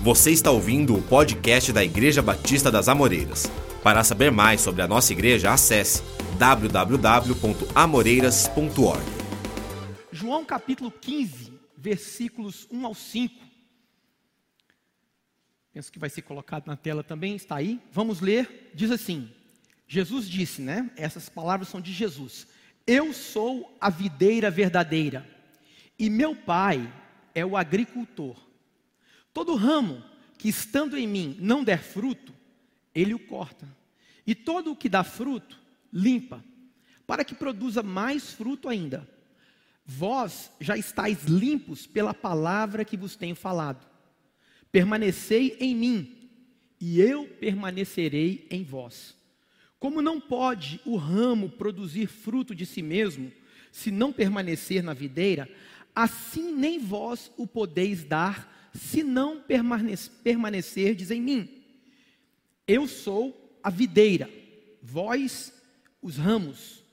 Você está ouvindo o podcast da Igreja Batista das Amoreiras. Para saber mais sobre a nossa igreja, acesse www.amoreiras.org. João capítulo 15, versículos 1 ao 5. Penso que vai ser colocado na tela também, está aí. Vamos ler. Diz assim: Jesus disse, né? Essas palavras são de Jesus. Eu sou a videira verdadeira, e meu pai é o agricultor. Todo ramo que estando em mim não der fruto, ele o corta. E todo o que dá fruto, limpa, para que produza mais fruto ainda. Vós já estáis limpos pela palavra que vos tenho falado. Permanecei em mim, e eu permanecerei em vós. Como não pode o ramo produzir fruto de si mesmo, se não permanecer na videira, assim nem vós o podeis dar, se não permanecerdes em mim. Eu sou a videira, vós os ramos.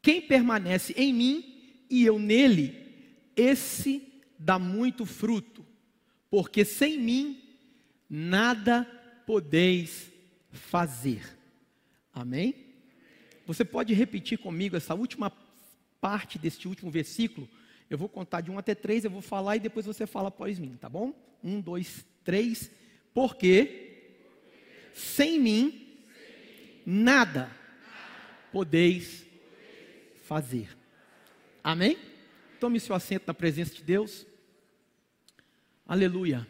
Quem permanece em mim e eu nele, esse dá muito fruto, porque sem mim nada podeis fazer. Amém? Você pode repetir comigo essa última parte deste último versículo? Eu vou contar de 1 até 3, eu vou falar e depois você fala após mim, tá bom? 1, 2, 3. Porque sem mim nada podeis fazer. Amém? Tome seu assento na presença de Deus. Aleluia.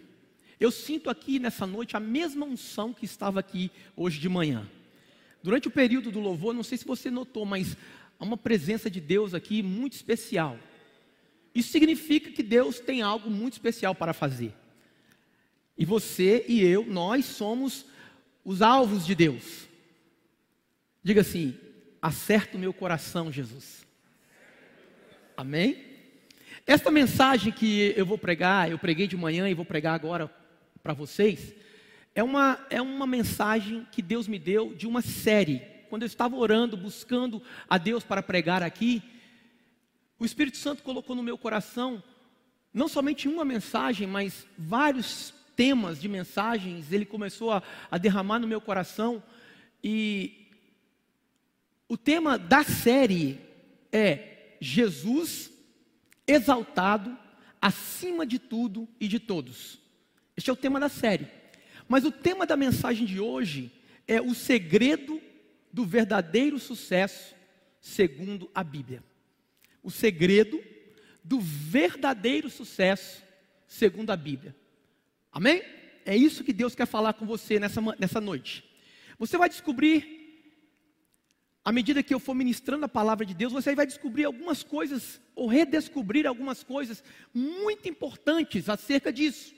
Eu sinto aqui nessa noite a mesma unção que estava aqui hoje de manhã. Durante o período do louvor, não sei se você notou, mas há uma presença de Deus aqui muito especial. Isso significa que Deus tem algo muito especial para fazer. E você e eu, nós somos os alvos de Deus. Diga assim: acerta o meu coração, Jesus. Amém? Esta mensagem que eu vou pregar, eu preguei de manhã e vou pregar agora para vocês, é uma, é uma mensagem que Deus me deu de uma série. Quando eu estava orando, buscando a Deus para pregar aqui, o Espírito Santo colocou no meu coração não somente uma mensagem, mas vários temas de mensagens, ele começou a, a derramar no meu coração. E o tema da série é Jesus exaltado acima de tudo e de todos. Este é o tema da série. Mas o tema da mensagem de hoje é o segredo do verdadeiro sucesso segundo a Bíblia. O segredo do verdadeiro sucesso segundo a Bíblia. Amém? É isso que Deus quer falar com você nessa, nessa noite. Você vai descobrir, à medida que eu for ministrando a palavra de Deus, você vai descobrir algumas coisas, ou redescobrir algumas coisas muito importantes acerca disso.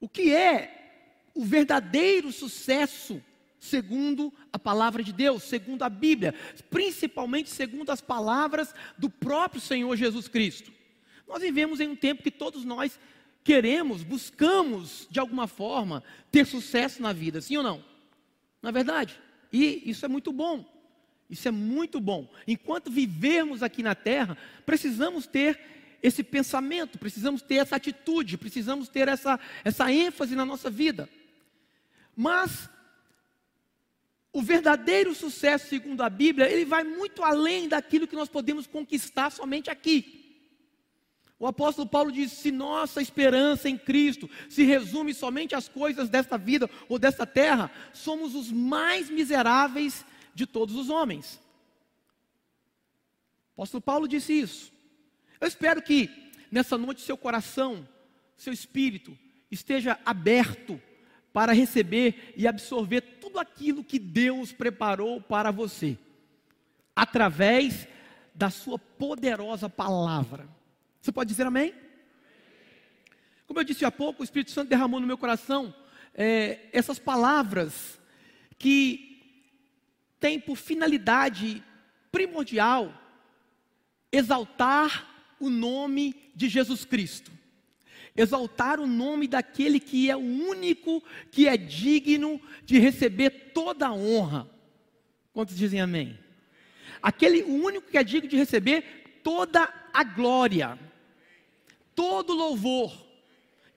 O que é o verdadeiro sucesso segundo a palavra de Deus, segundo a Bíblia, principalmente segundo as palavras do próprio Senhor Jesus Cristo. Nós vivemos em um tempo que todos nós queremos, buscamos de alguma forma ter sucesso na vida, sim ou não? Na é verdade? E isso é muito bom. Isso é muito bom. Enquanto vivermos aqui na terra, precisamos ter esse pensamento, precisamos ter essa atitude, precisamos ter essa, essa ênfase na nossa vida. Mas o verdadeiro sucesso, segundo a Bíblia, ele vai muito além daquilo que nós podemos conquistar somente aqui. O apóstolo Paulo diz: se nossa esperança em Cristo se resume somente às coisas desta vida ou desta terra, somos os mais miseráveis de todos os homens. O apóstolo Paulo disse isso. Eu espero que nessa noite seu coração, seu espírito esteja aberto para receber e absorver tudo aquilo que Deus preparou para você, através da Sua poderosa palavra. Você pode dizer amém? Como eu disse há pouco, o Espírito Santo derramou no meu coração é, essas palavras que têm por finalidade primordial exaltar o nome de Jesus Cristo exaltar o nome daquele que é o único que é digno de receber toda a honra. Quantos dizem amém? Aquele único que é digno de receber toda a glória, todo louvor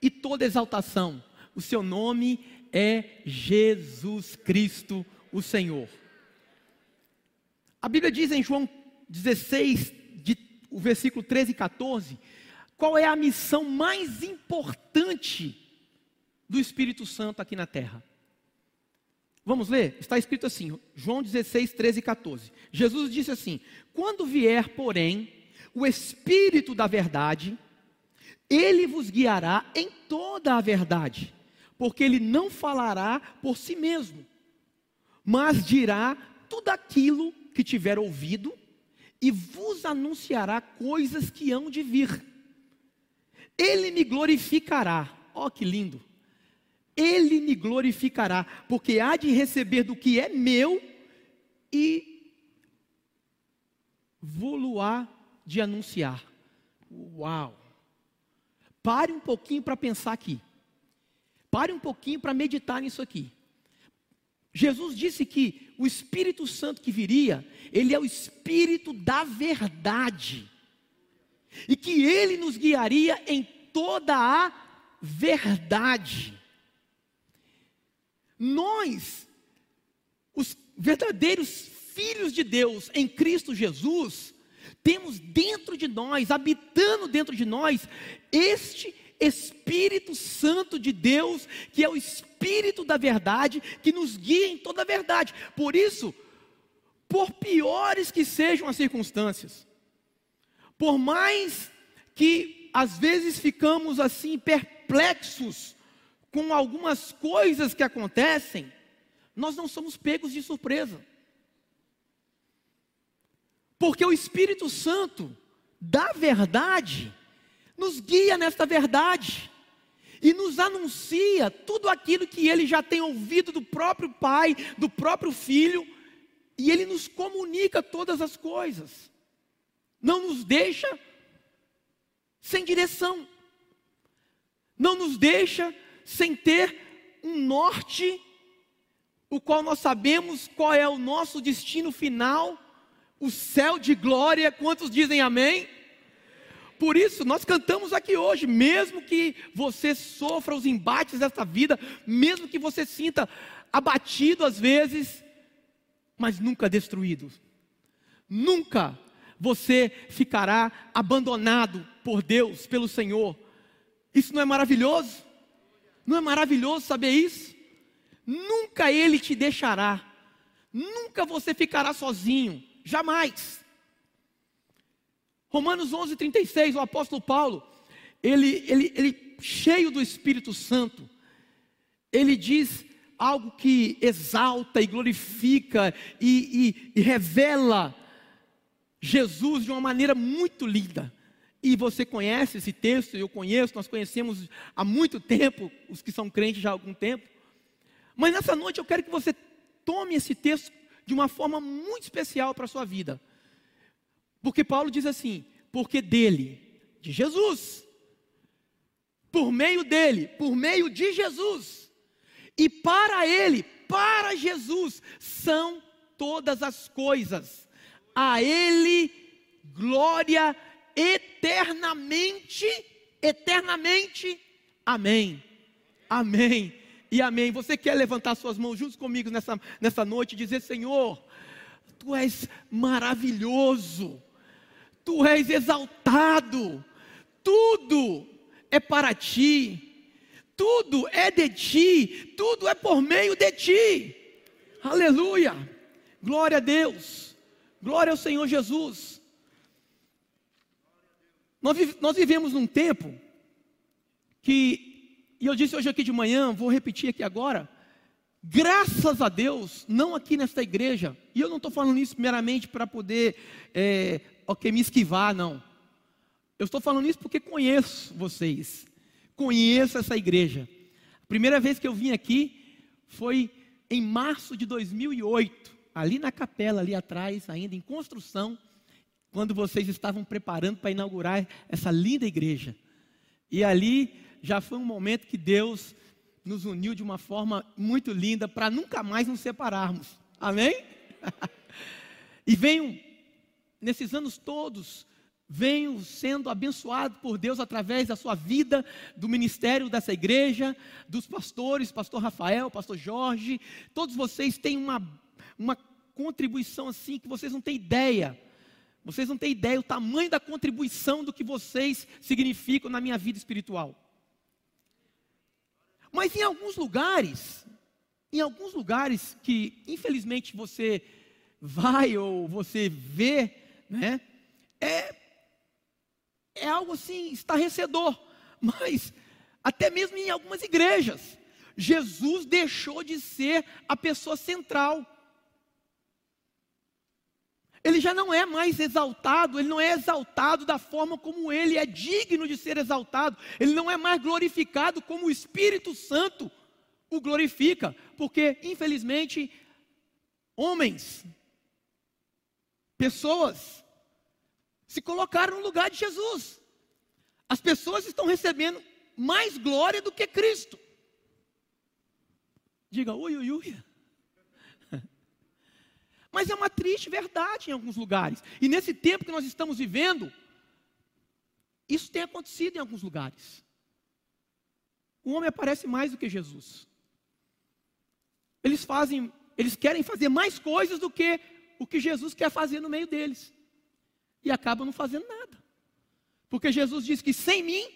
e toda exaltação. o seu nome é Jesus Cristo, o Senhor. A Bíblia diz em João 16, de, o versículo 13 e 14, qual é a missão mais importante do Espírito Santo aqui na terra. Vamos ler? Está escrito assim, João 16, 13 e 14. Jesus disse assim: Quando vier, porém, o Espírito da verdade, ele vos guiará em toda a verdade, porque ele não falará por si mesmo, mas dirá tudo aquilo que tiver ouvido e vos anunciará coisas que hão de vir. Ele me glorificará. Ó, oh, que lindo! Ele me glorificará, porque há de receber do que é meu e vou-lo-á de anunciar. Uau! Pare um pouquinho para pensar aqui. Pare um pouquinho para meditar nisso aqui. Jesus disse que o Espírito Santo que viria, ele é o Espírito da verdade. E que ele nos guiaria em toda a verdade. Nós, os verdadeiros filhos de Deus em Cristo Jesus, temos dentro de nós, habitando dentro de nós, este Espírito Santo de Deus, que é o Espírito da verdade, que nos guia em toda a verdade. Por isso, por piores que sejam as circunstâncias, por mais que às vezes ficamos assim perplexos com algumas coisas que acontecem, nós não somos pegos de surpresa. Porque o Espírito Santo da verdade nos guia nesta verdade e nos anuncia tudo aquilo que ele já tem ouvido do próprio Pai, do próprio Filho, e ele nos comunica todas as coisas. Não nos deixa sem direção. Não nos deixa sem ter um norte, o qual nós sabemos qual é o nosso destino final, o céu de glória. Quantos dizem amém? Por isso, nós cantamos aqui hoje, mesmo que você sofra os embates desta vida, mesmo que você sinta abatido às vezes, mas nunca destruído. Nunca você ficará abandonado por Deus, pelo Senhor. Isso não é maravilhoso? Não é maravilhoso saber isso? Nunca Ele te deixará, nunca você ficará sozinho, jamais. Romanos 11, 36, o apóstolo Paulo, ele, ele, ele cheio do Espírito Santo, ele diz algo que exalta e glorifica e, e, e revela Jesus de uma maneira muito linda. E você conhece esse texto, eu conheço, nós conhecemos há muito tempo, os que são crentes já há algum tempo. Mas nessa noite eu quero que você tome esse texto de uma forma muito especial para a sua vida. Porque Paulo diz assim: porque dele, de Jesus, por meio dele, por meio de Jesus, e para ele, para Jesus, são todas as coisas. A ele glória eternamente, eternamente. Amém. Amém. E amém. Você quer levantar suas mãos juntos comigo nessa, nessa noite e dizer: Senhor, Tu és maravilhoso, Tu és exaltado, tudo é para Ti, tudo é de Ti, tudo é por meio de Ti. Aleluia. Glória a Deus. Glória ao Senhor Jesus. Nós, vivemos num tempo que, e eu disse hoje aqui de manhã, vou repetir aqui agora, graças a Deus, não aqui nesta igreja, e eu não estou falando isso meramente para poder, é, ok, me esquivar, não. Eu estou falando isso porque conheço vocês, conheço essa igreja. A primeira vez que eu vim aqui foi em março de 2008, ali na capela, ali atrás, ainda em construção quando vocês estavam preparando para inaugurar essa linda igreja. E ali já foi um momento que Deus nos uniu de uma forma muito linda para nunca mais nos separarmos. Amém? e venho, nesses anos todos, venho sendo abençoado por Deus através da sua vida, do ministério dessa igreja, dos pastores, pastor Rafael, pastor Jorge, todos vocês têm uma, uma contribuição assim que vocês não têm ideia. Vocês não têm ideia o tamanho da contribuição do que vocês significam na minha vida espiritual. Mas em alguns lugares, em alguns lugares que infelizmente você vai ou você vê, né? É, é algo assim estarrecedor, mas até mesmo em algumas igrejas, Jesus deixou de ser a pessoa central. Ele já não é mais exaltado, ele não é exaltado da forma como ele é digno de ser exaltado, ele não é mais glorificado como o Espírito Santo o glorifica, porque infelizmente homens, pessoas se colocaram no lugar de Jesus. As pessoas estão recebendo mais glória do que Cristo. Diga, ui, ui, ui. Mas é uma triste verdade em alguns lugares. E nesse tempo que nós estamos vivendo, isso tem acontecido em alguns lugares. O homem aparece mais do que Jesus. Eles fazem, eles querem fazer mais coisas do que o que Jesus quer fazer no meio deles e acabam não fazendo nada. Porque Jesus diz que sem mim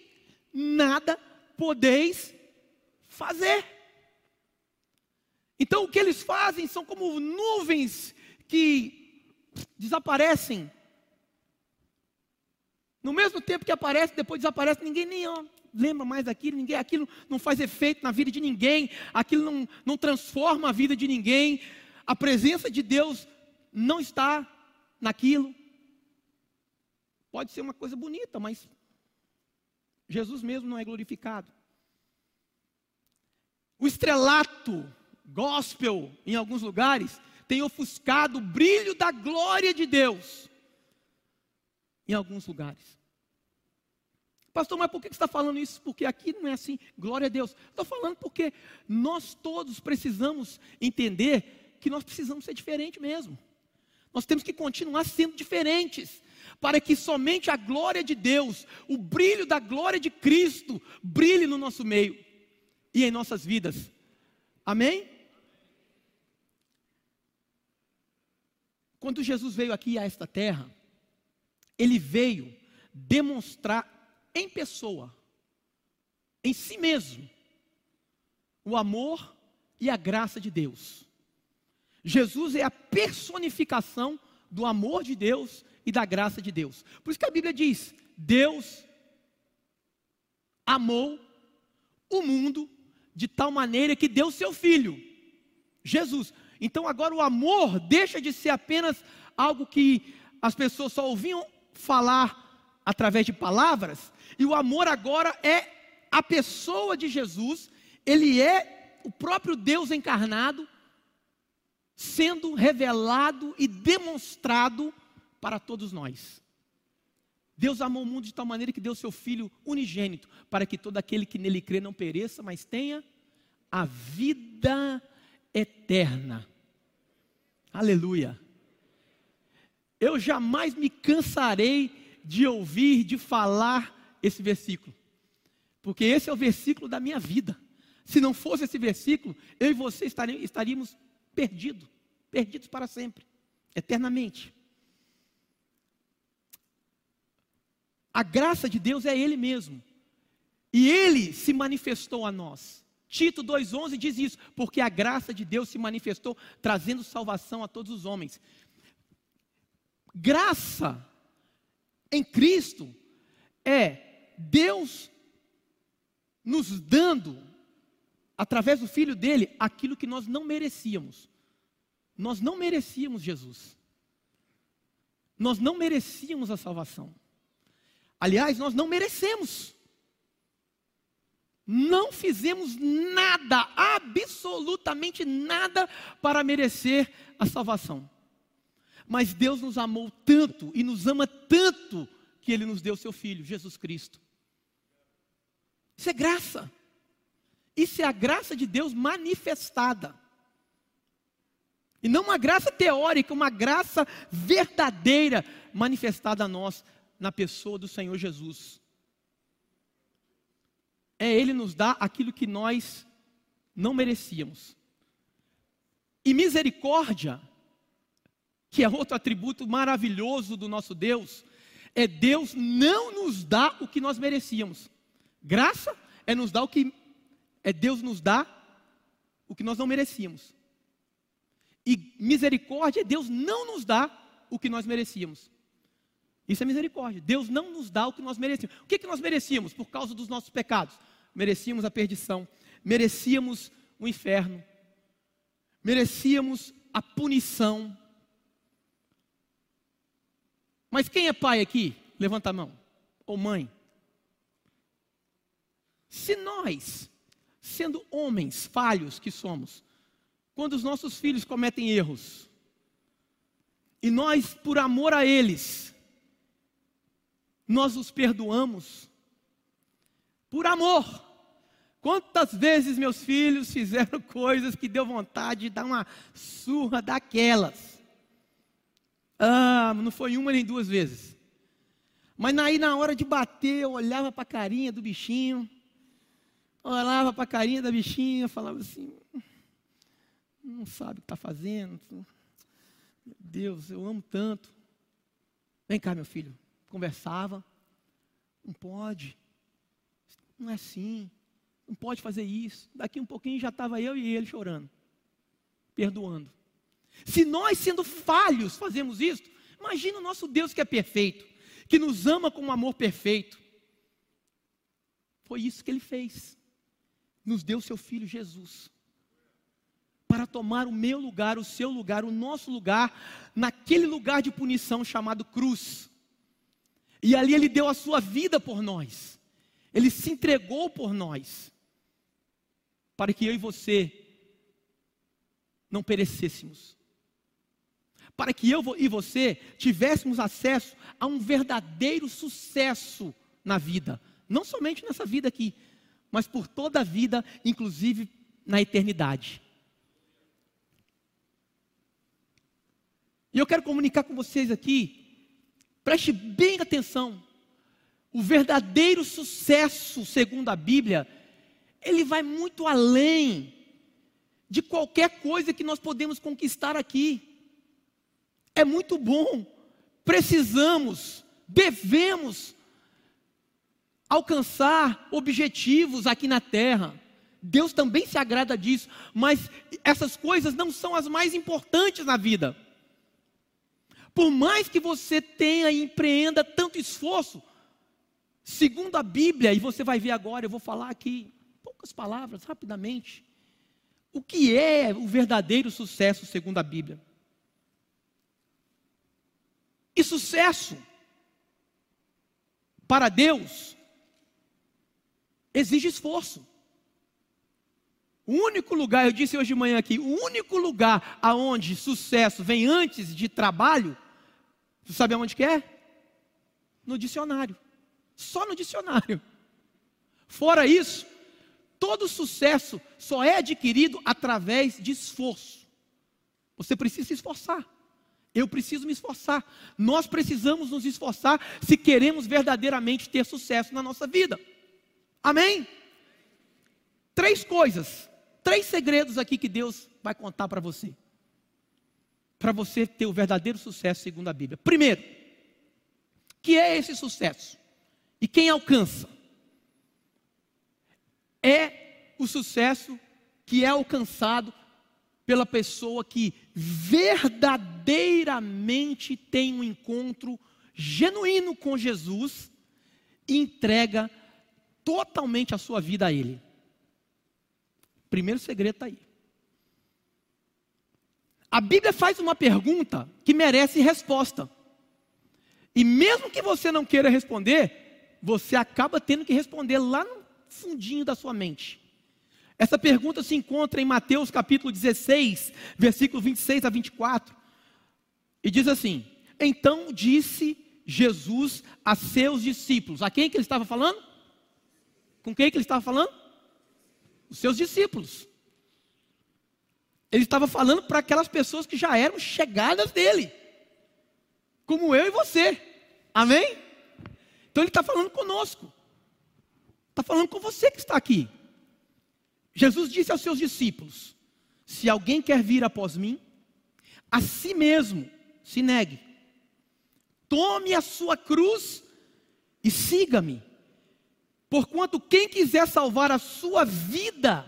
nada podeis fazer. Então o que eles fazem são como nuvens que desaparecem. No mesmo tempo que aparece, depois desaparece, ninguém nem lembra mais daquilo, ninguém, aquilo não faz efeito na vida de ninguém, aquilo não, não transforma a vida de ninguém, a presença de Deus não está naquilo. Pode ser uma coisa bonita, mas Jesus mesmo não é glorificado. O estrelato gospel, em alguns lugares, tem ofuscado o brilho da glória de Deus. Em alguns lugares. Pastor, mas por que você está falando isso? Porque aqui não é assim, glória a Deus. Estou falando porque nós todos precisamos entender que nós precisamos ser diferentes mesmo. Nós temos que continuar sendo diferentes para que somente a glória de Deus, o brilho da glória de Cristo, brilhe no nosso meio e em nossas vidas. Amém? Quando Jesus veio aqui a esta terra, ele veio demonstrar em pessoa, em si mesmo, o amor e a graça de Deus. Jesus é a personificação do amor de Deus e da graça de Deus. Por isso que a Bíblia diz: Deus amou o mundo de tal maneira que deu seu filho, Jesus. Então agora o amor deixa de ser apenas algo que as pessoas só ouviam falar através de palavras, e o amor agora é a pessoa de Jesus, ele é o próprio Deus encarnado, sendo revelado e demonstrado para todos nós. Deus amou o mundo de tal maneira que deu seu Filho unigênito, para que todo aquele que nele crê não pereça, mas tenha a vida eterna. Aleluia. Eu jamais me cansarei de ouvir, de falar esse versículo, porque esse é o versículo da minha vida. Se não fosse esse versículo, eu e você estaríamos perdidos, perdidos para sempre, eternamente. A graça de Deus é Ele mesmo. E Ele se manifestou a nós. Tito 2,11 diz isso, porque a graça de Deus se manifestou trazendo salvação a todos os homens. Graça em Cristo é Deus nos dando, através do Filho dele, aquilo que nós não merecíamos. Nós não merecíamos Jesus. Nós não merecíamos a salvação. Aliás, nós não merecemos. Não fizemos nada, absolutamente nada, para merecer a salvação. Mas Deus nos amou tanto e nos ama tanto que Ele nos deu seu Filho, Jesus Cristo. Isso é graça. Isso é a graça de Deus manifestada. E não uma graça teórica, uma graça verdadeira manifestada a nós na pessoa do Senhor Jesus. É Ele nos dar aquilo que nós não merecíamos. E misericórdia, que é outro atributo maravilhoso do nosso Deus, é Deus não nos dar o que nós merecíamos. Graça é nos dar o que é Deus nos dar o que nós não merecíamos. E misericórdia é Deus não nos dá o que nós merecíamos. Isso é misericórdia. Deus não nos dá o que nós merecíamos. O que, que nós merecíamos por causa dos nossos pecados? Merecíamos a perdição, merecíamos o inferno, merecíamos a punição. Mas quem é pai aqui? Levanta a mão. Ou mãe? Se nós, sendo homens falhos que somos, quando os nossos filhos cometem erros, e nós, por amor a eles, nós os perdoamos, por amor. Quantas vezes meus filhos fizeram coisas que deu vontade de dar uma surra daquelas? Ah, não foi uma nem duas vezes. Mas aí na hora de bater, eu olhava para a carinha do bichinho, olhava para a carinha da bichinha, falava assim: não sabe o que está fazendo. Meu Deus, eu amo tanto. Vem cá, meu filho. Conversava. Não pode. Não é assim. Não pode fazer isso. Daqui um pouquinho já estava eu e ele chorando, perdoando. Se nós, sendo falhos, fazemos isso, imagina o nosso Deus que é perfeito, que nos ama com um amor perfeito. Foi isso que ele fez. Nos deu seu filho Jesus para tomar o meu lugar, o seu lugar, o nosso lugar, naquele lugar de punição chamado cruz. E ali ele deu a sua vida por nós, ele se entregou por nós, para que eu e você não perecêssemos, para que eu e você tivéssemos acesso a um verdadeiro sucesso na vida, não somente nessa vida aqui, mas por toda a vida, inclusive na eternidade. E eu quero comunicar com vocês aqui, preste bem atenção. O verdadeiro sucesso, segundo a Bíblia, ele vai muito além de qualquer coisa que nós podemos conquistar aqui. É muito bom, precisamos, devemos alcançar objetivos aqui na terra. Deus também se agrada disso, mas essas coisas não são as mais importantes na vida. Por mais que você tenha e empreenda tanto esforço, segundo a Bíblia, e você vai ver agora, eu vou falar aqui poucas palavras, rapidamente. O que é o verdadeiro sucesso segundo a Bíblia? E sucesso para Deus exige esforço. O único lugar, eu disse hoje de manhã aqui, o único lugar aonde sucesso vem antes de trabalho você sabe aonde que é? No dicionário. Só no dicionário. Fora isso, todo sucesso só é adquirido através de esforço. Você precisa se esforçar. Eu preciso me esforçar. Nós precisamos nos esforçar se queremos verdadeiramente ter sucesso na nossa vida. Amém? Três coisas, três segredos aqui que Deus vai contar para você para você ter o verdadeiro sucesso segundo a Bíblia. Primeiro, que é esse sucesso? E quem alcança? É o sucesso que é alcançado pela pessoa que verdadeiramente tem um encontro genuíno com Jesus e entrega totalmente a sua vida a Ele. Primeiro segredo está aí. A Bíblia faz uma pergunta que merece resposta. E mesmo que você não queira responder, você acaba tendo que responder lá no fundinho da sua mente. Essa pergunta se encontra em Mateus capítulo 16, versículo 26 a 24. E diz assim: Então disse Jesus a seus discípulos. A quem que ele estava falando? Com quem que ele estava falando? Os seus discípulos. Ele estava falando para aquelas pessoas que já eram chegadas dele, como eu e você. Amém? Então ele está falando conosco. Está falando com você que está aqui. Jesus disse aos seus discípulos: Se alguém quer vir após mim, a si mesmo se negue. Tome a sua cruz e siga-me. Porquanto quem quiser salvar a sua vida,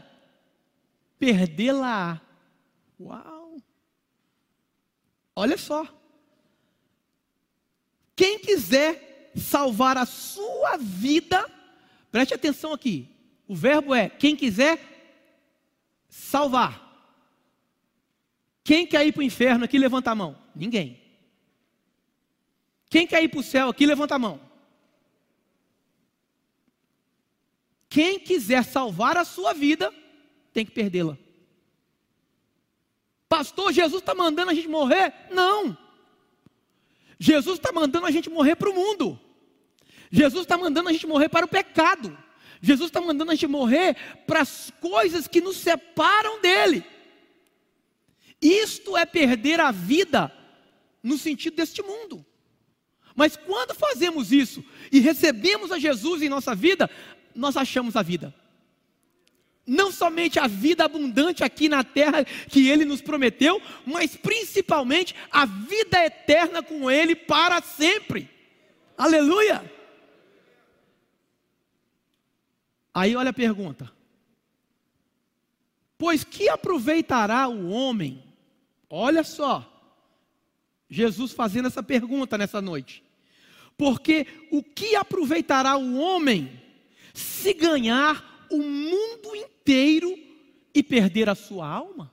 perdê-la. Uau! Olha só. Quem quiser salvar a sua vida, preste atenção aqui. O verbo é quem quiser salvar. Quem quer ir para o inferno aqui, levanta a mão. Ninguém. Quem quer ir para o céu aqui, levanta a mão. Quem quiser salvar a sua vida, tem que perdê-la. Pastor, Jesus está mandando a gente morrer? Não. Jesus está mandando a gente morrer para o mundo. Jesus está mandando a gente morrer para o pecado. Jesus está mandando a gente morrer para as coisas que nos separam dele. Isto é perder a vida no sentido deste mundo. Mas quando fazemos isso e recebemos a Jesus em nossa vida, nós achamos a vida. Não somente a vida abundante aqui na terra que Ele nos prometeu, mas principalmente a vida eterna com Ele para sempre. Aleluia! Aí olha a pergunta: Pois que aproveitará o homem? Olha só, Jesus fazendo essa pergunta nessa noite. Porque o que aproveitará o homem se ganhar o mundo inteiro e perder a sua alma?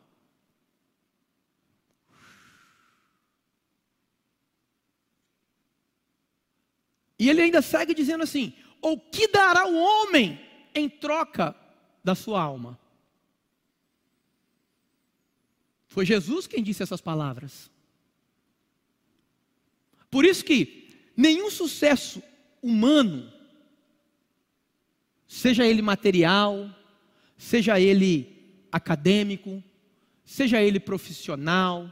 E ele ainda segue dizendo assim: ou que dará o homem em troca da sua alma? Foi Jesus quem disse essas palavras. Por isso que nenhum sucesso humano seja ele material, seja ele acadêmico, seja ele profissional,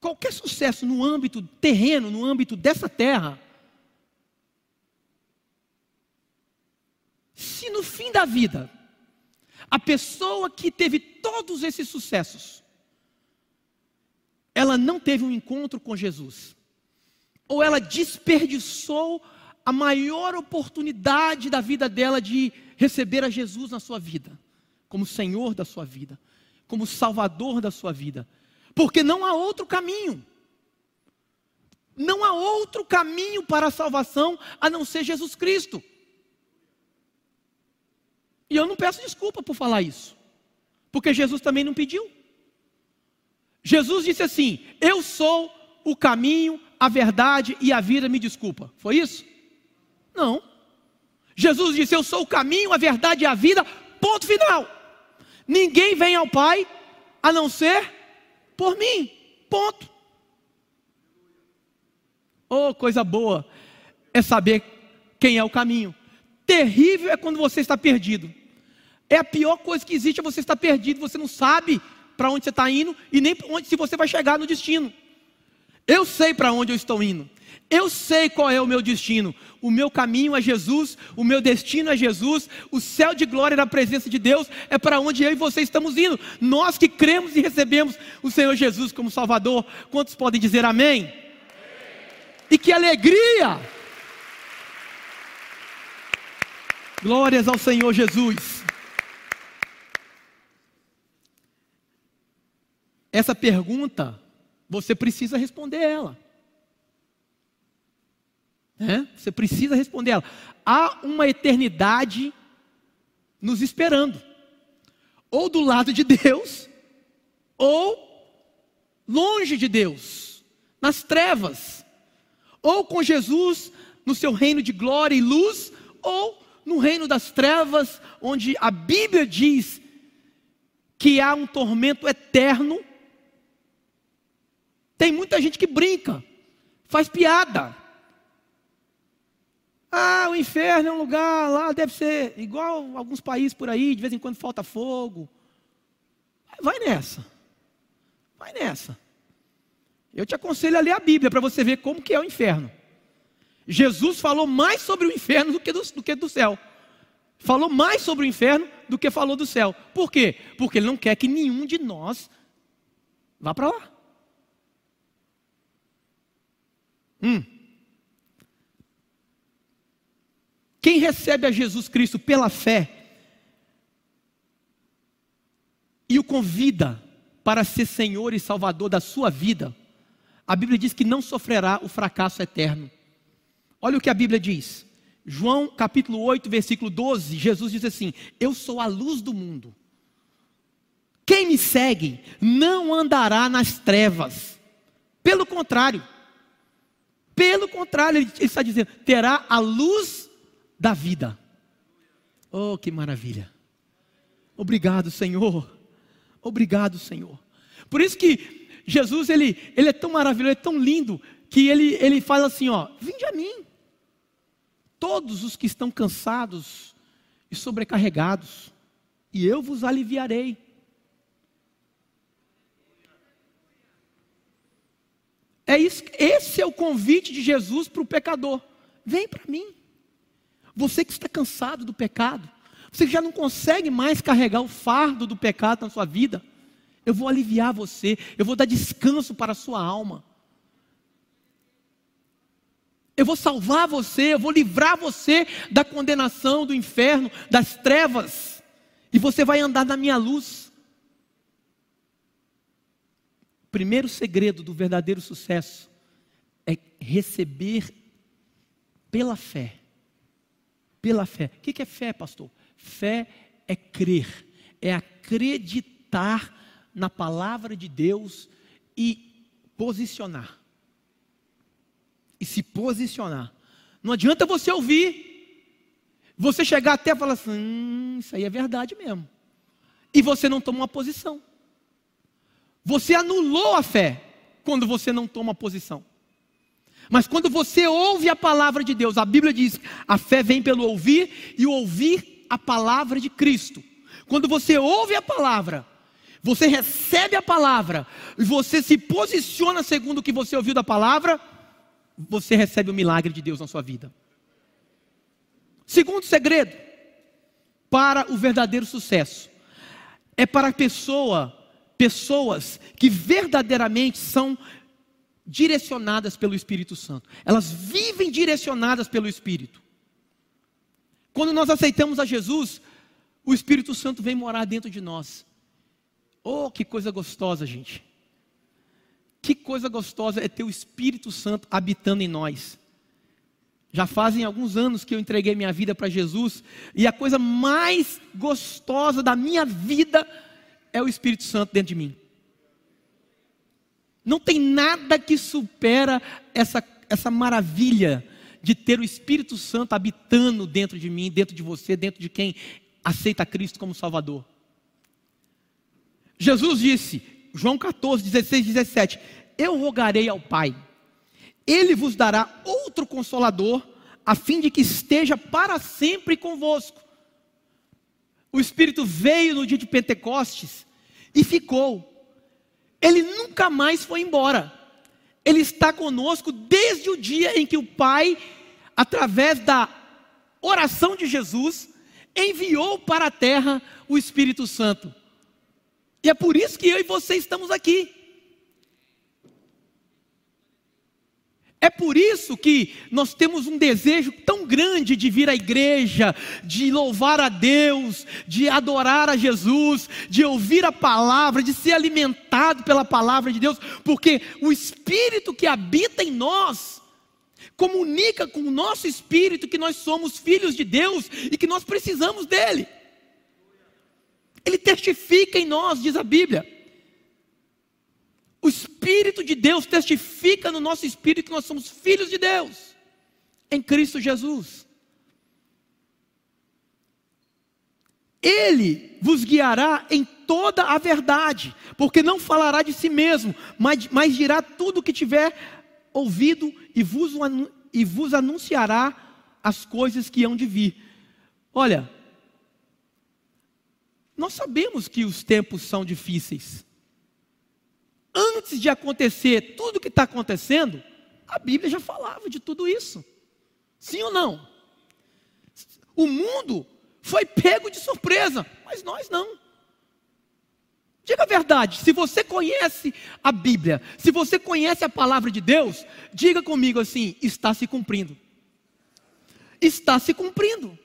qualquer sucesso no âmbito terreno, no âmbito dessa terra, se no fim da vida, a pessoa que teve todos esses sucessos, ela não teve um encontro com Jesus, ou ela desperdiçou a maior oportunidade da vida dela de receber a Jesus na sua vida, como Senhor da sua vida, como Salvador da sua vida, porque não há outro caminho. Não há outro caminho para a salvação a não ser Jesus Cristo. E eu não peço desculpa por falar isso, porque Jesus também não pediu. Jesus disse assim: Eu sou o caminho, a verdade e a vida, me desculpa. Foi isso? Não. Jesus disse: Eu sou o caminho, a verdade e a vida, ponto final. Ninguém vem ao Pai a não ser por mim, ponto. Oh, coisa boa é saber quem é o caminho. Terrível é quando você está perdido. É a pior coisa que existe é você estar perdido, você não sabe para onde você está indo e nem onde se você vai chegar no destino. Eu sei para onde eu estou indo. Eu sei qual é o meu destino. O meu caminho é Jesus, o meu destino é Jesus, o céu de glória na presença de Deus é para onde eu e você estamos indo. Nós que cremos e recebemos o Senhor Jesus como Salvador, quantos podem dizer amém? amém. E que alegria! Glórias ao Senhor Jesus. Essa pergunta, você precisa responder ela. É? Você precisa responder ela. Há uma eternidade nos esperando, ou do lado de Deus, ou longe de Deus, nas trevas, ou com Jesus no seu reino de glória e luz, ou no reino das trevas, onde a Bíblia diz que há um tormento eterno. Tem muita gente que brinca, faz piada, ah, o inferno é um lugar lá, deve ser igual alguns países por aí, de vez em quando falta fogo. Vai nessa. Vai nessa. Eu te aconselho a ler a Bíblia para você ver como que é o inferno. Jesus falou mais sobre o inferno do que do, do que do céu. Falou mais sobre o inferno do que falou do céu. Por quê? Porque ele não quer que nenhum de nós vá para lá. Hum. Quem recebe a Jesus Cristo pela fé e o convida para ser Senhor e Salvador da sua vida, a Bíblia diz que não sofrerá o fracasso eterno. Olha o que a Bíblia diz. João capítulo 8, versículo 12, Jesus diz assim: Eu sou a luz do mundo. Quem me segue não andará nas trevas. Pelo contrário, pelo contrário, ele, está dizendo: terá a luz da vida. Oh, que maravilha! Obrigado, Senhor. Obrigado, Senhor. Por isso que Jesus ele, ele é tão maravilhoso, é tão lindo que ele, ele fala assim, ó, vinde a mim. Todos os que estão cansados e sobrecarregados, e eu vos aliviarei. É isso, esse é o convite de Jesus para o pecador. Vem para mim. Você que está cansado do pecado, você que já não consegue mais carregar o fardo do pecado na sua vida, eu vou aliviar você, eu vou dar descanso para a sua alma. Eu vou salvar você, eu vou livrar você da condenação, do inferno, das trevas, e você vai andar na minha luz. O primeiro segredo do verdadeiro sucesso é receber pela fé. Pela fé. O que é fé, pastor? Fé é crer, é acreditar na palavra de Deus e posicionar. E se posicionar. Não adianta você ouvir, você chegar até e falar assim: hum, isso aí é verdade mesmo. E você não toma uma posição. Você anulou a fé quando você não toma posição. Mas quando você ouve a palavra de Deus, a Bíblia diz: a fé vem pelo ouvir e ouvir a palavra de Cristo. Quando você ouve a palavra, você recebe a palavra e você se posiciona segundo o que você ouviu da palavra, você recebe o milagre de Deus na sua vida. Segundo segredo para o verdadeiro sucesso é para a pessoa, pessoas que verdadeiramente são direcionadas pelo Espírito Santo. Elas vivem direcionadas pelo Espírito. Quando nós aceitamos a Jesus, o Espírito Santo vem morar dentro de nós. Oh, que coisa gostosa, gente. Que coisa gostosa é ter o Espírito Santo habitando em nós. Já fazem alguns anos que eu entreguei minha vida para Jesus, e a coisa mais gostosa da minha vida é o Espírito Santo dentro de mim. Não tem nada que supera essa, essa maravilha de ter o Espírito Santo habitando dentro de mim, dentro de você, dentro de quem aceita Cristo como Salvador. Jesus disse, João 14, 16, 17: Eu rogarei ao Pai, Ele vos dará outro consolador, a fim de que esteja para sempre convosco. O Espírito veio no dia de Pentecostes e ficou. Ele nunca mais foi embora. Ele está conosco desde o dia em que o Pai através da oração de Jesus, enviou para a terra o Espírito Santo. E é por isso que eu e você estamos aqui. É por isso que nós temos um desejo tão grande de vir à igreja, de louvar a Deus, de adorar a Jesus, de ouvir a palavra, de ser alimentado pela palavra de Deus, porque o Espírito que habita em nós comunica com o nosso espírito que nós somos filhos de Deus e que nós precisamos dele. Ele testifica em nós, diz a Bíblia. O Espírito de Deus testifica no nosso espírito que nós somos filhos de Deus, em Cristo Jesus. Ele vos guiará em toda a verdade, porque não falará de si mesmo, mas, mas dirá tudo o que tiver ouvido e vos, e vos anunciará as coisas que hão de vir. Olha, nós sabemos que os tempos são difíceis. Antes de acontecer tudo o que está acontecendo, a Bíblia já falava de tudo isso. Sim ou não? O mundo foi pego de surpresa, mas nós não. Diga a verdade, se você conhece a Bíblia, se você conhece a palavra de Deus, diga comigo assim: está se cumprindo. Está se cumprindo.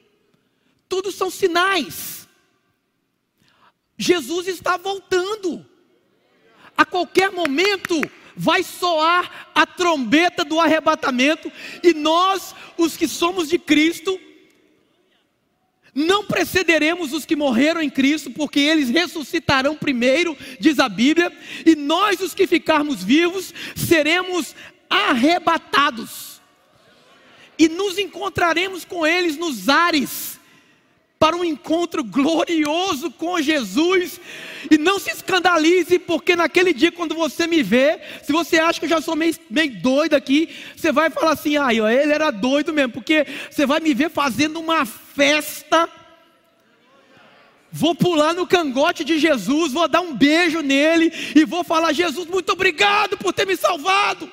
Tudo são sinais. Jesus está voltando. A qualquer momento vai soar a trombeta do arrebatamento e nós, os que somos de Cristo, não precederemos os que morreram em Cristo, porque eles ressuscitarão primeiro, diz a Bíblia, e nós, os que ficarmos vivos, seremos arrebatados, e nos encontraremos com eles nos ares, para um encontro glorioso com Jesus. E não se escandalize, porque naquele dia, quando você me vê, se você acha que eu já sou meio, meio doido aqui, você vai falar assim: ah, ele era doido mesmo, porque você vai me ver fazendo uma festa. Vou pular no cangote de Jesus, vou dar um beijo nele e vou falar: Jesus, muito obrigado por ter me salvado.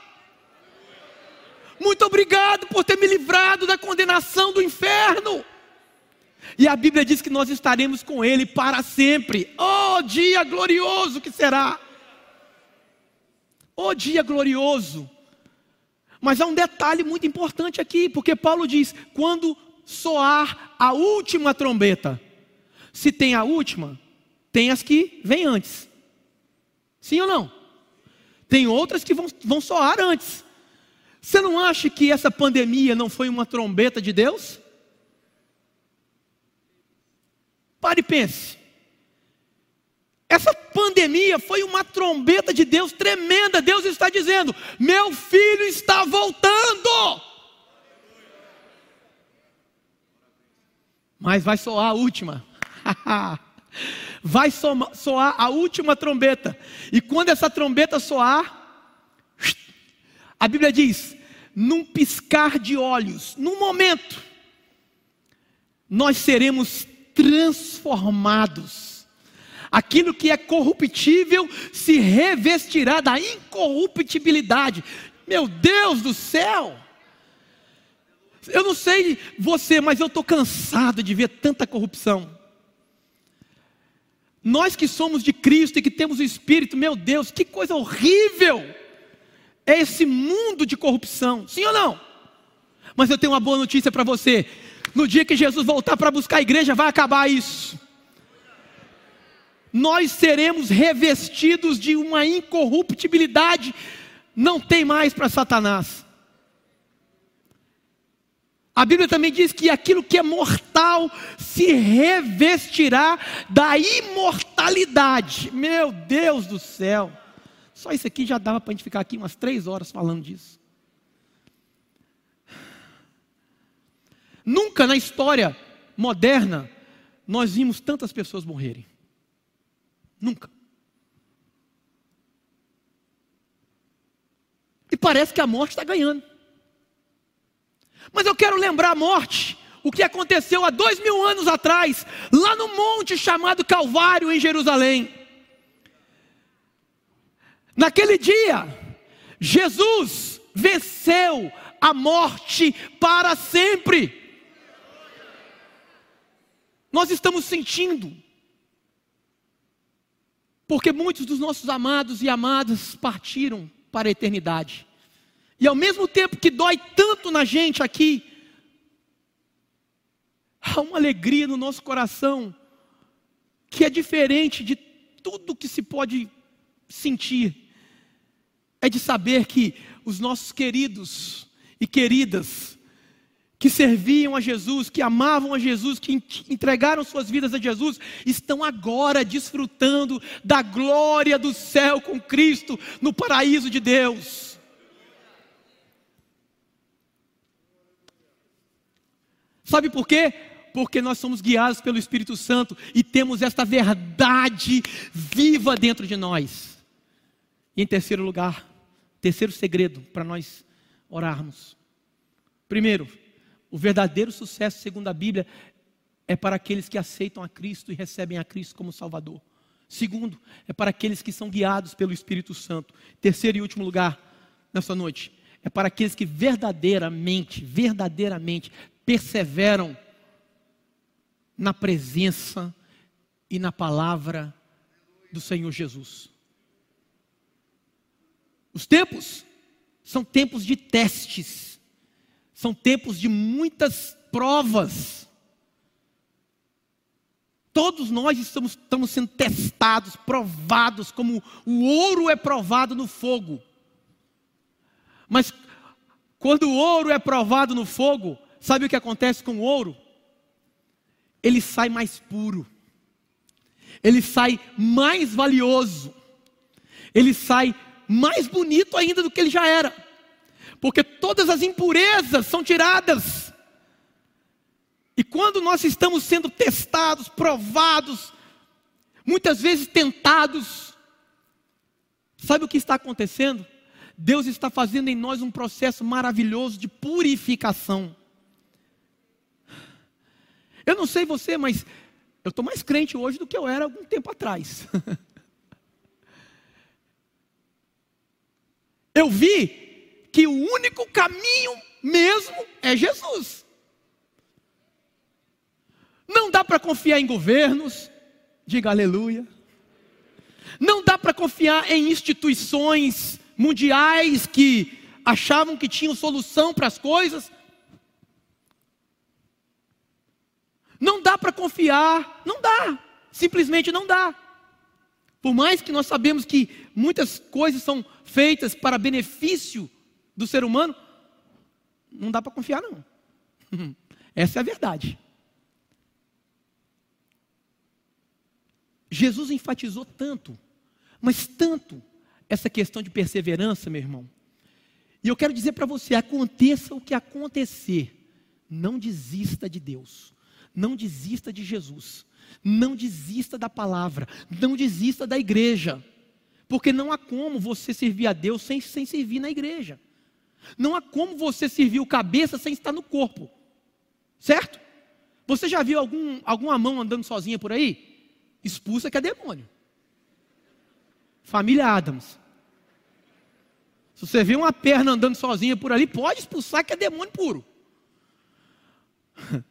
Muito obrigado por ter me livrado da condenação do inferno. E a Bíblia diz que nós estaremos com Ele para sempre. Oh, dia glorioso que será! Oh, dia glorioso! Mas há um detalhe muito importante aqui, porque Paulo diz: quando soar a última trombeta. Se tem a última, tem as que vêm antes. Sim ou não? Tem outras que vão, vão soar antes. Você não acha que essa pandemia não foi uma trombeta de Deus? Pare e pense. Essa pandemia foi uma trombeta de Deus tremenda. Deus está dizendo: Meu filho está voltando. Mas vai soar a última. vai soar a última trombeta. E quando essa trombeta soar, a Bíblia diz: num piscar de olhos, num momento, nós seremos transformados. Aquilo que é corruptível se revestirá da incorruptibilidade. Meu Deus do céu! Eu não sei você, mas eu estou cansado de ver tanta corrupção. Nós que somos de Cristo e que temos o Espírito, meu Deus, que coisa horrível é esse mundo de corrupção, sim ou não? Mas eu tenho uma boa notícia para você: no dia que Jesus voltar para buscar a igreja, vai acabar isso. Nós seremos revestidos de uma incorruptibilidade, não tem mais para Satanás. A Bíblia também diz que aquilo que é mortal se revestirá da imortalidade. Meu Deus do céu. Só isso aqui já dava para a gente ficar aqui umas três horas falando disso. Nunca na história moderna nós vimos tantas pessoas morrerem. Nunca. E parece que a morte está ganhando. Mas eu quero lembrar a morte, o que aconteceu há dois mil anos atrás, lá no monte chamado Calvário, em Jerusalém. Naquele dia, Jesus venceu a morte para sempre. Nós estamos sentindo, porque muitos dos nossos amados e amadas partiram para a eternidade. E ao mesmo tempo que dói tanto na gente aqui, há uma alegria no nosso coração que é diferente de tudo que se pode sentir. É de saber que os nossos queridos e queridas que serviam a Jesus, que amavam a Jesus, que entregaram suas vidas a Jesus, estão agora desfrutando da glória do céu com Cristo no paraíso de Deus. Sabe por quê? Porque nós somos guiados pelo Espírito Santo e temos esta verdade viva dentro de nós. E em terceiro lugar, terceiro segredo para nós orarmos. Primeiro, o verdadeiro sucesso, segundo a Bíblia, é para aqueles que aceitam a Cristo e recebem a Cristo como Salvador. Segundo, é para aqueles que são guiados pelo Espírito Santo. Terceiro e último lugar, nessa noite, é para aqueles que verdadeiramente, verdadeiramente perseveram na presença e na palavra do Senhor Jesus. Os tempos são tempos de testes, são tempos de muitas provas. Todos nós estamos, estamos sendo testados, provados, como o ouro é provado no fogo. Mas quando o ouro é provado no fogo, sabe o que acontece com o ouro? Ele sai mais puro, ele sai mais valioso, ele sai mais bonito ainda do que ele já era, porque todas as impurezas são tiradas. E quando nós estamos sendo testados, provados, muitas vezes tentados, sabe o que está acontecendo? Deus está fazendo em nós um processo maravilhoso de purificação. Eu não sei você, mas eu estou mais crente hoje do que eu era algum tempo atrás. eu vi que o único caminho mesmo é Jesus. Não dá para confiar em governos, diga aleluia. Não dá para confiar em instituições mundiais que achavam que tinham solução para as coisas. Não dá para confiar, não dá, simplesmente não dá. Por mais que nós sabemos que muitas coisas são feitas para benefício do ser humano, não dá para confiar não. Essa é a verdade. Jesus enfatizou tanto, mas tanto, essa questão de perseverança, meu irmão. E eu quero dizer para você: aconteça o que acontecer, não desista de Deus, não desista de Jesus, não desista da palavra, não desista da igreja, porque não há como você servir a Deus sem, sem servir na igreja, não há como você servir o cabeça sem estar no corpo, certo? Você já viu algum, alguma mão andando sozinha por aí? expulsa que é demônio. Família Adams. Se você vê uma perna andando sozinha por ali, pode expulsar que é demônio puro.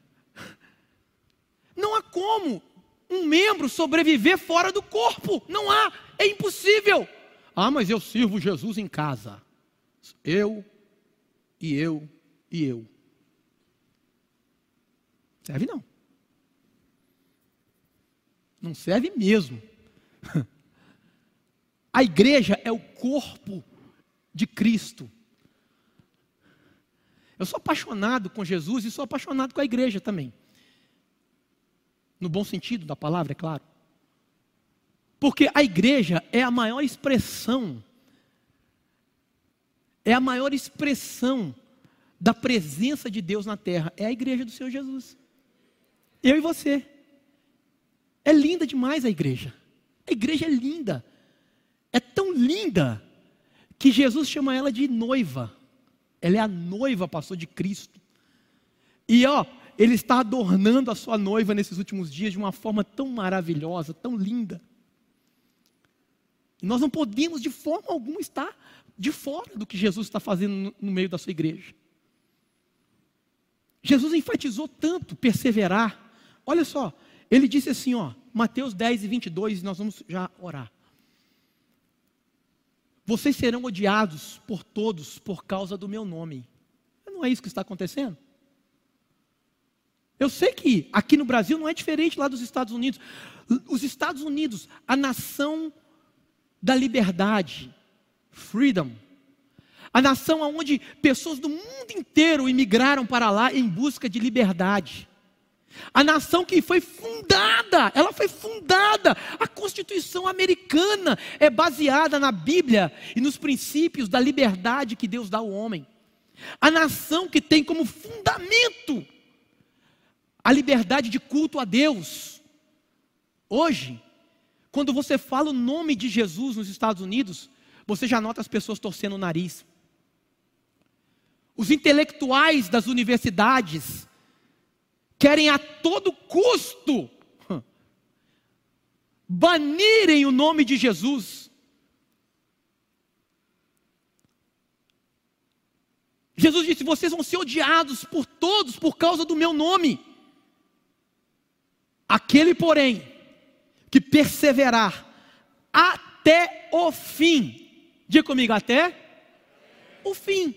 Não há como um membro sobreviver fora do corpo. Não há, é impossível. Ah, mas eu sirvo Jesus em casa. Eu e eu e eu. Serve não. Não serve mesmo. A igreja é o corpo de Cristo. Eu sou apaixonado com Jesus e sou apaixonado com a igreja também. No bom sentido da palavra, é claro. Porque a igreja é a maior expressão, é a maior expressão da presença de Deus na terra. É a igreja do Senhor Jesus. Eu e você. É linda demais a igreja. A igreja é linda. É tão linda que Jesus chama ela de noiva. Ela é a noiva, pastor, de Cristo. E ó, ele está adornando a sua noiva nesses últimos dias de uma forma tão maravilhosa, tão linda. E nós não podemos de forma alguma estar de fora do que Jesus está fazendo no meio da sua igreja. Jesus enfatizou tanto perseverar. Olha só, ele disse assim, ó, Mateus 10 e 22, nós vamos já orar. Vocês serão odiados por todos por causa do meu nome. Não é isso que está acontecendo? Eu sei que aqui no Brasil não é diferente lá dos Estados Unidos. Os Estados Unidos, a nação da liberdade, freedom, a nação onde pessoas do mundo inteiro imigraram para lá em busca de liberdade. A nação que foi fundada, ela foi fundada. A Constituição americana é baseada na Bíblia e nos princípios da liberdade que Deus dá ao homem. A nação que tem como fundamento a liberdade de culto a Deus. Hoje, quando você fala o nome de Jesus nos Estados Unidos, você já nota as pessoas torcendo o nariz. Os intelectuais das universidades, querem a todo custo banirem o nome de Jesus. Jesus disse: Vocês vão ser odiados por todos por causa do meu nome. Aquele, porém, que perseverar até o fim, diga comigo, até o fim.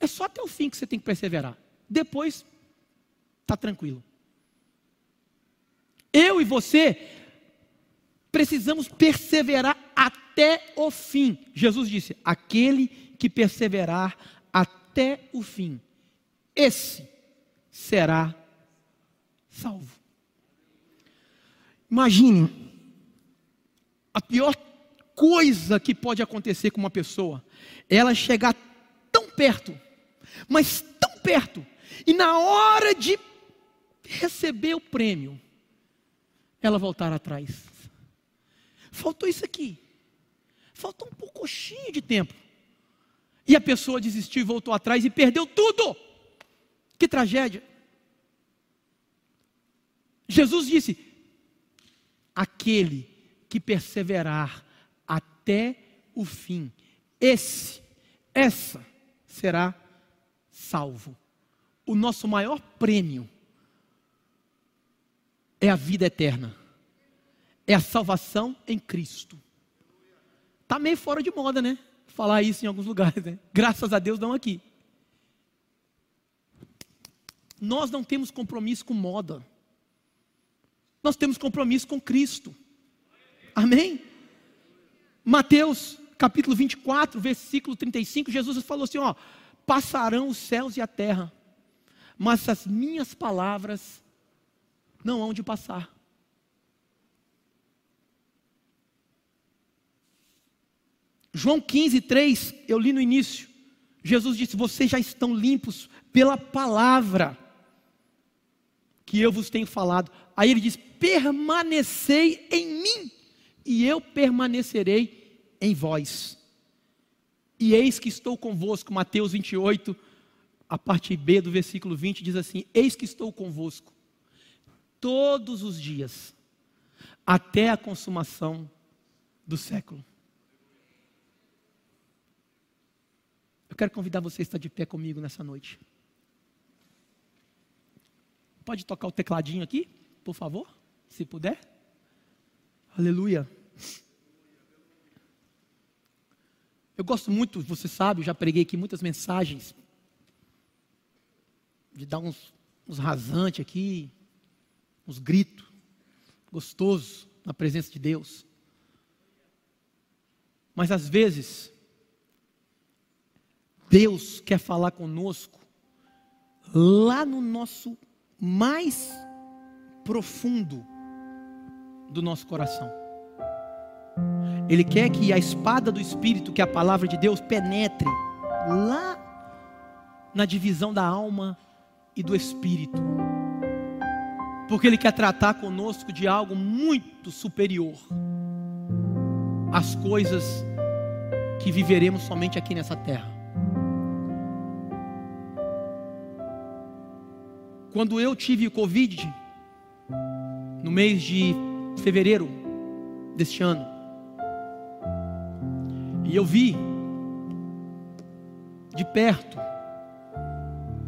É só até o fim que você tem que perseverar. Depois, está tranquilo. Eu e você precisamos perseverar até o fim. Jesus disse: aquele que perseverar até o fim, esse será salvo. Imagine a pior coisa que pode acontecer com uma pessoa, ela chegar tão perto, mas tão perto, e na hora de receber o prêmio, ela voltar atrás. Faltou isso aqui. Faltou um pouquinho de tempo. E a pessoa desistiu e voltou atrás e perdeu tudo. Que tragédia. Jesus disse: aquele que perseverar até o fim, esse, essa será salvo. O nosso maior prêmio é a vida eterna, é a salvação em Cristo. Está meio fora de moda, né? Falar isso em alguns lugares, né? Graças a Deus não aqui. Nós não temos compromisso com moda. Nós temos compromisso com Cristo. Amém? Mateus capítulo 24, versículo 35, Jesus falou assim: ó, passarão os céus e a terra, mas as minhas palavras não hão de passar. João 15, 3, eu li no início. Jesus disse: Vocês já estão limpos pela palavra que eu vos tenho falado. Aí ele diz: Permanecei em mim, e eu permanecerei em vós. E eis que estou convosco, Mateus 28, a parte B do versículo 20 diz assim: Eis que estou convosco todos os dias, até a consumação do século. Eu quero convidar você a estar de pé comigo nessa noite. Pode tocar o tecladinho aqui, por favor, se puder. Aleluia. Eu gosto muito, você sabe, já preguei aqui muitas mensagens, de dar uns, uns rasantes aqui, uns gritos, gostoso na presença de Deus. Mas às vezes, Deus quer falar conosco lá no nosso mais profundo do nosso coração. Ele quer que a espada do Espírito, que é a palavra de Deus, penetre lá na divisão da alma e do Espírito. Porque Ele quer tratar conosco de algo muito superior às coisas que viveremos somente aqui nessa terra. Quando eu tive Covid, no mês de fevereiro deste ano, e eu vi de perto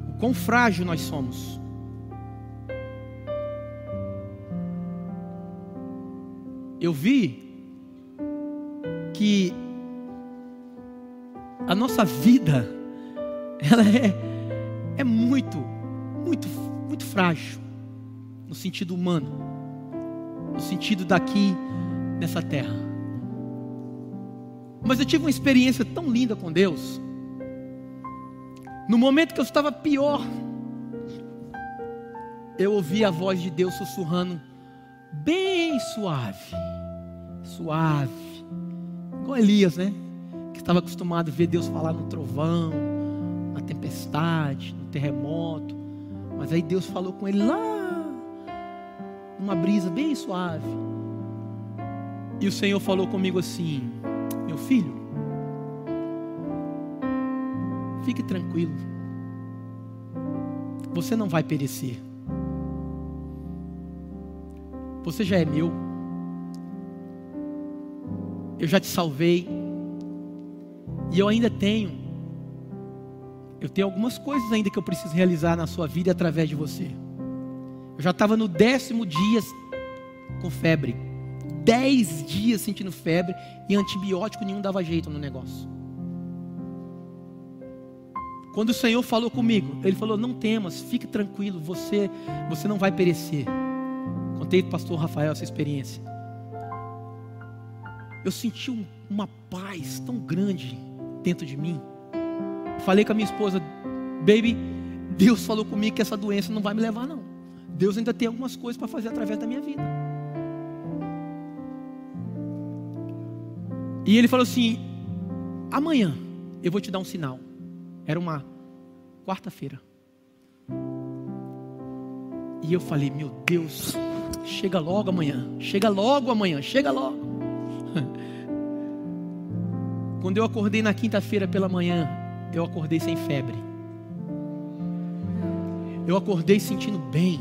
o quão frágil nós somos. Eu vi que a nossa vida ela é, é muito, muito muito frágil, no sentido humano, no sentido daqui, nessa terra. Mas eu tive uma experiência tão linda com Deus. No momento que eu estava pior, eu ouvi a voz de Deus sussurrando, bem suave, suave, igual Elias, né? Que estava acostumado a ver Deus falar no trovão, na tempestade, no terremoto. Mas aí Deus falou com ele lá, numa brisa bem suave. E o Senhor falou comigo assim: filho, fique tranquilo, você não vai perecer, você já é meu, eu já te salvei, e eu ainda tenho. Eu tenho algumas coisas ainda que eu preciso realizar na sua vida através de você. Eu já estava no décimo dia com febre. Dez dias sentindo febre e antibiótico nenhum dava jeito no negócio. Quando o Senhor falou comigo, Ele falou: Não temas, fique tranquilo, você, você não vai perecer. Contei para o pastor Rafael essa experiência. Eu senti um, uma paz tão grande dentro de mim. Falei com a minha esposa, baby, Deus falou comigo que essa doença não vai me levar, não. Deus ainda tem algumas coisas para fazer através da minha vida. E ele falou assim: amanhã eu vou te dar um sinal. Era uma quarta-feira. E eu falei: meu Deus, chega logo amanhã, chega logo amanhã, chega logo. Quando eu acordei na quinta-feira pela manhã, eu acordei sem febre. Eu acordei sentindo bem.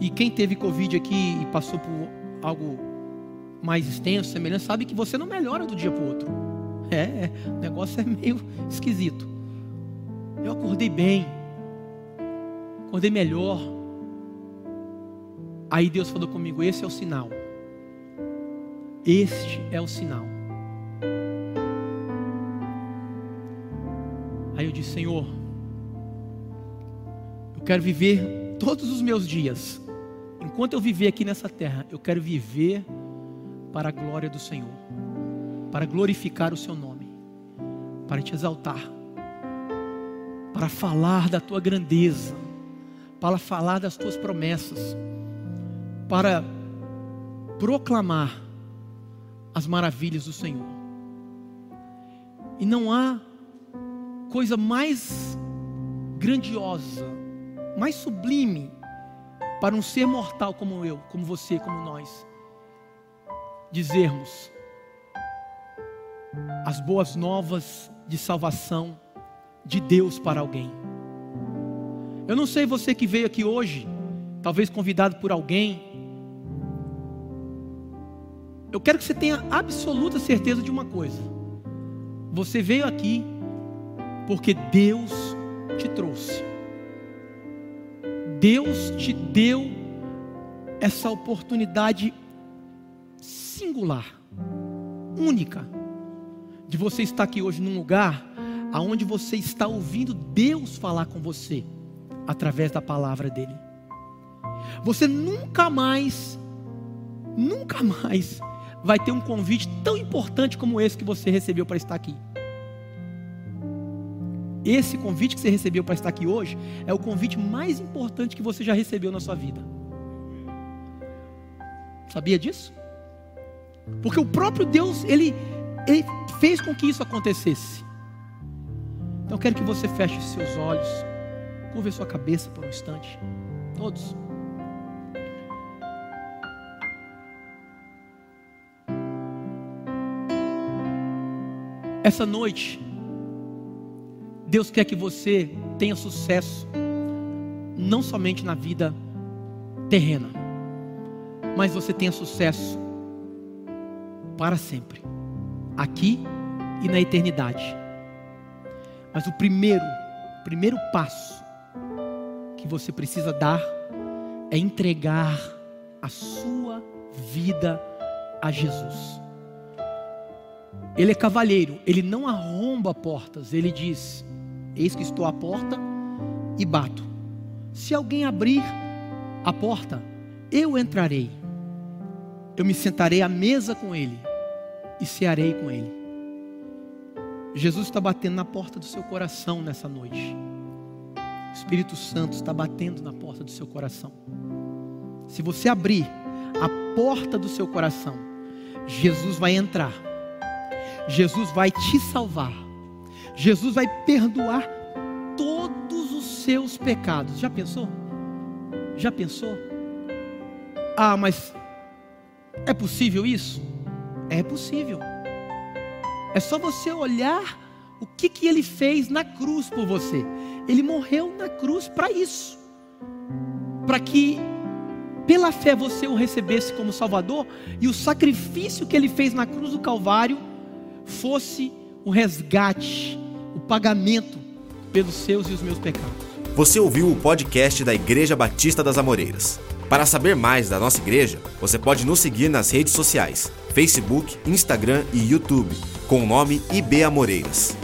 E quem teve Covid aqui e passou por algo mais extenso, semelhante, sabe que você não melhora do dia para o outro. É, o negócio é meio esquisito. Eu acordei bem, acordei melhor. Aí Deus falou comigo: esse é o sinal. Este é o sinal. Aí eu disse: Senhor, eu quero viver todos os meus dias enquanto eu viver aqui nessa terra, eu quero viver para a glória do Senhor, para glorificar o Seu nome, para te exaltar, para falar da Tua grandeza, para falar das Tuas promessas, para proclamar as maravilhas do Senhor. E não há coisa mais grandiosa, mais sublime para um ser mortal como eu, como você, como nós, dizermos as boas novas de salvação de Deus para alguém. Eu não sei você que veio aqui hoje, talvez convidado por alguém. Eu quero que você tenha absoluta certeza de uma coisa. Você veio aqui porque Deus te trouxe. Deus te deu essa oportunidade singular, única, de você estar aqui hoje num lugar aonde você está ouvindo Deus falar com você através da palavra dele. Você nunca mais, nunca mais vai ter um convite tão importante como esse que você recebeu para estar aqui. Esse convite que você recebeu para estar aqui hoje é o convite mais importante que você já recebeu na sua vida. Sabia disso? Porque o próprio Deus, ele, ele fez com que isso acontecesse. Então eu quero que você feche seus olhos, curva sua cabeça por um instante. Todos. Essa noite, Deus quer que você tenha sucesso, não somente na vida terrena, mas você tenha sucesso para sempre, aqui e na eternidade. Mas o primeiro, primeiro passo que você precisa dar é entregar a sua vida a Jesus. Ele é cavalheiro, ele não arromba portas, ele diz: Eis que estou à porta e bato. Se alguém abrir a porta, eu entrarei. Eu me sentarei à mesa com ele e cearei com ele. Jesus está batendo na porta do seu coração nessa noite. O Espírito Santo está batendo na porta do seu coração. Se você abrir a porta do seu coração, Jesus vai entrar. Jesus vai te salvar Jesus vai perdoar todos os seus pecados. Já pensou? Já pensou? Ah, mas é possível isso? É possível. É só você olhar o que, que ele fez na cruz por você. Ele morreu na cruz para isso. Para que pela fé você o recebesse como Salvador e o sacrifício que ele fez na cruz do Calvário fosse o resgate o pagamento pelos seus e os meus pecados. Você ouviu o podcast da Igreja Batista das Amoreiras. Para saber mais da nossa igreja, você pode nos seguir nas redes sociais: Facebook, Instagram e YouTube, com o nome IB Amoreiras.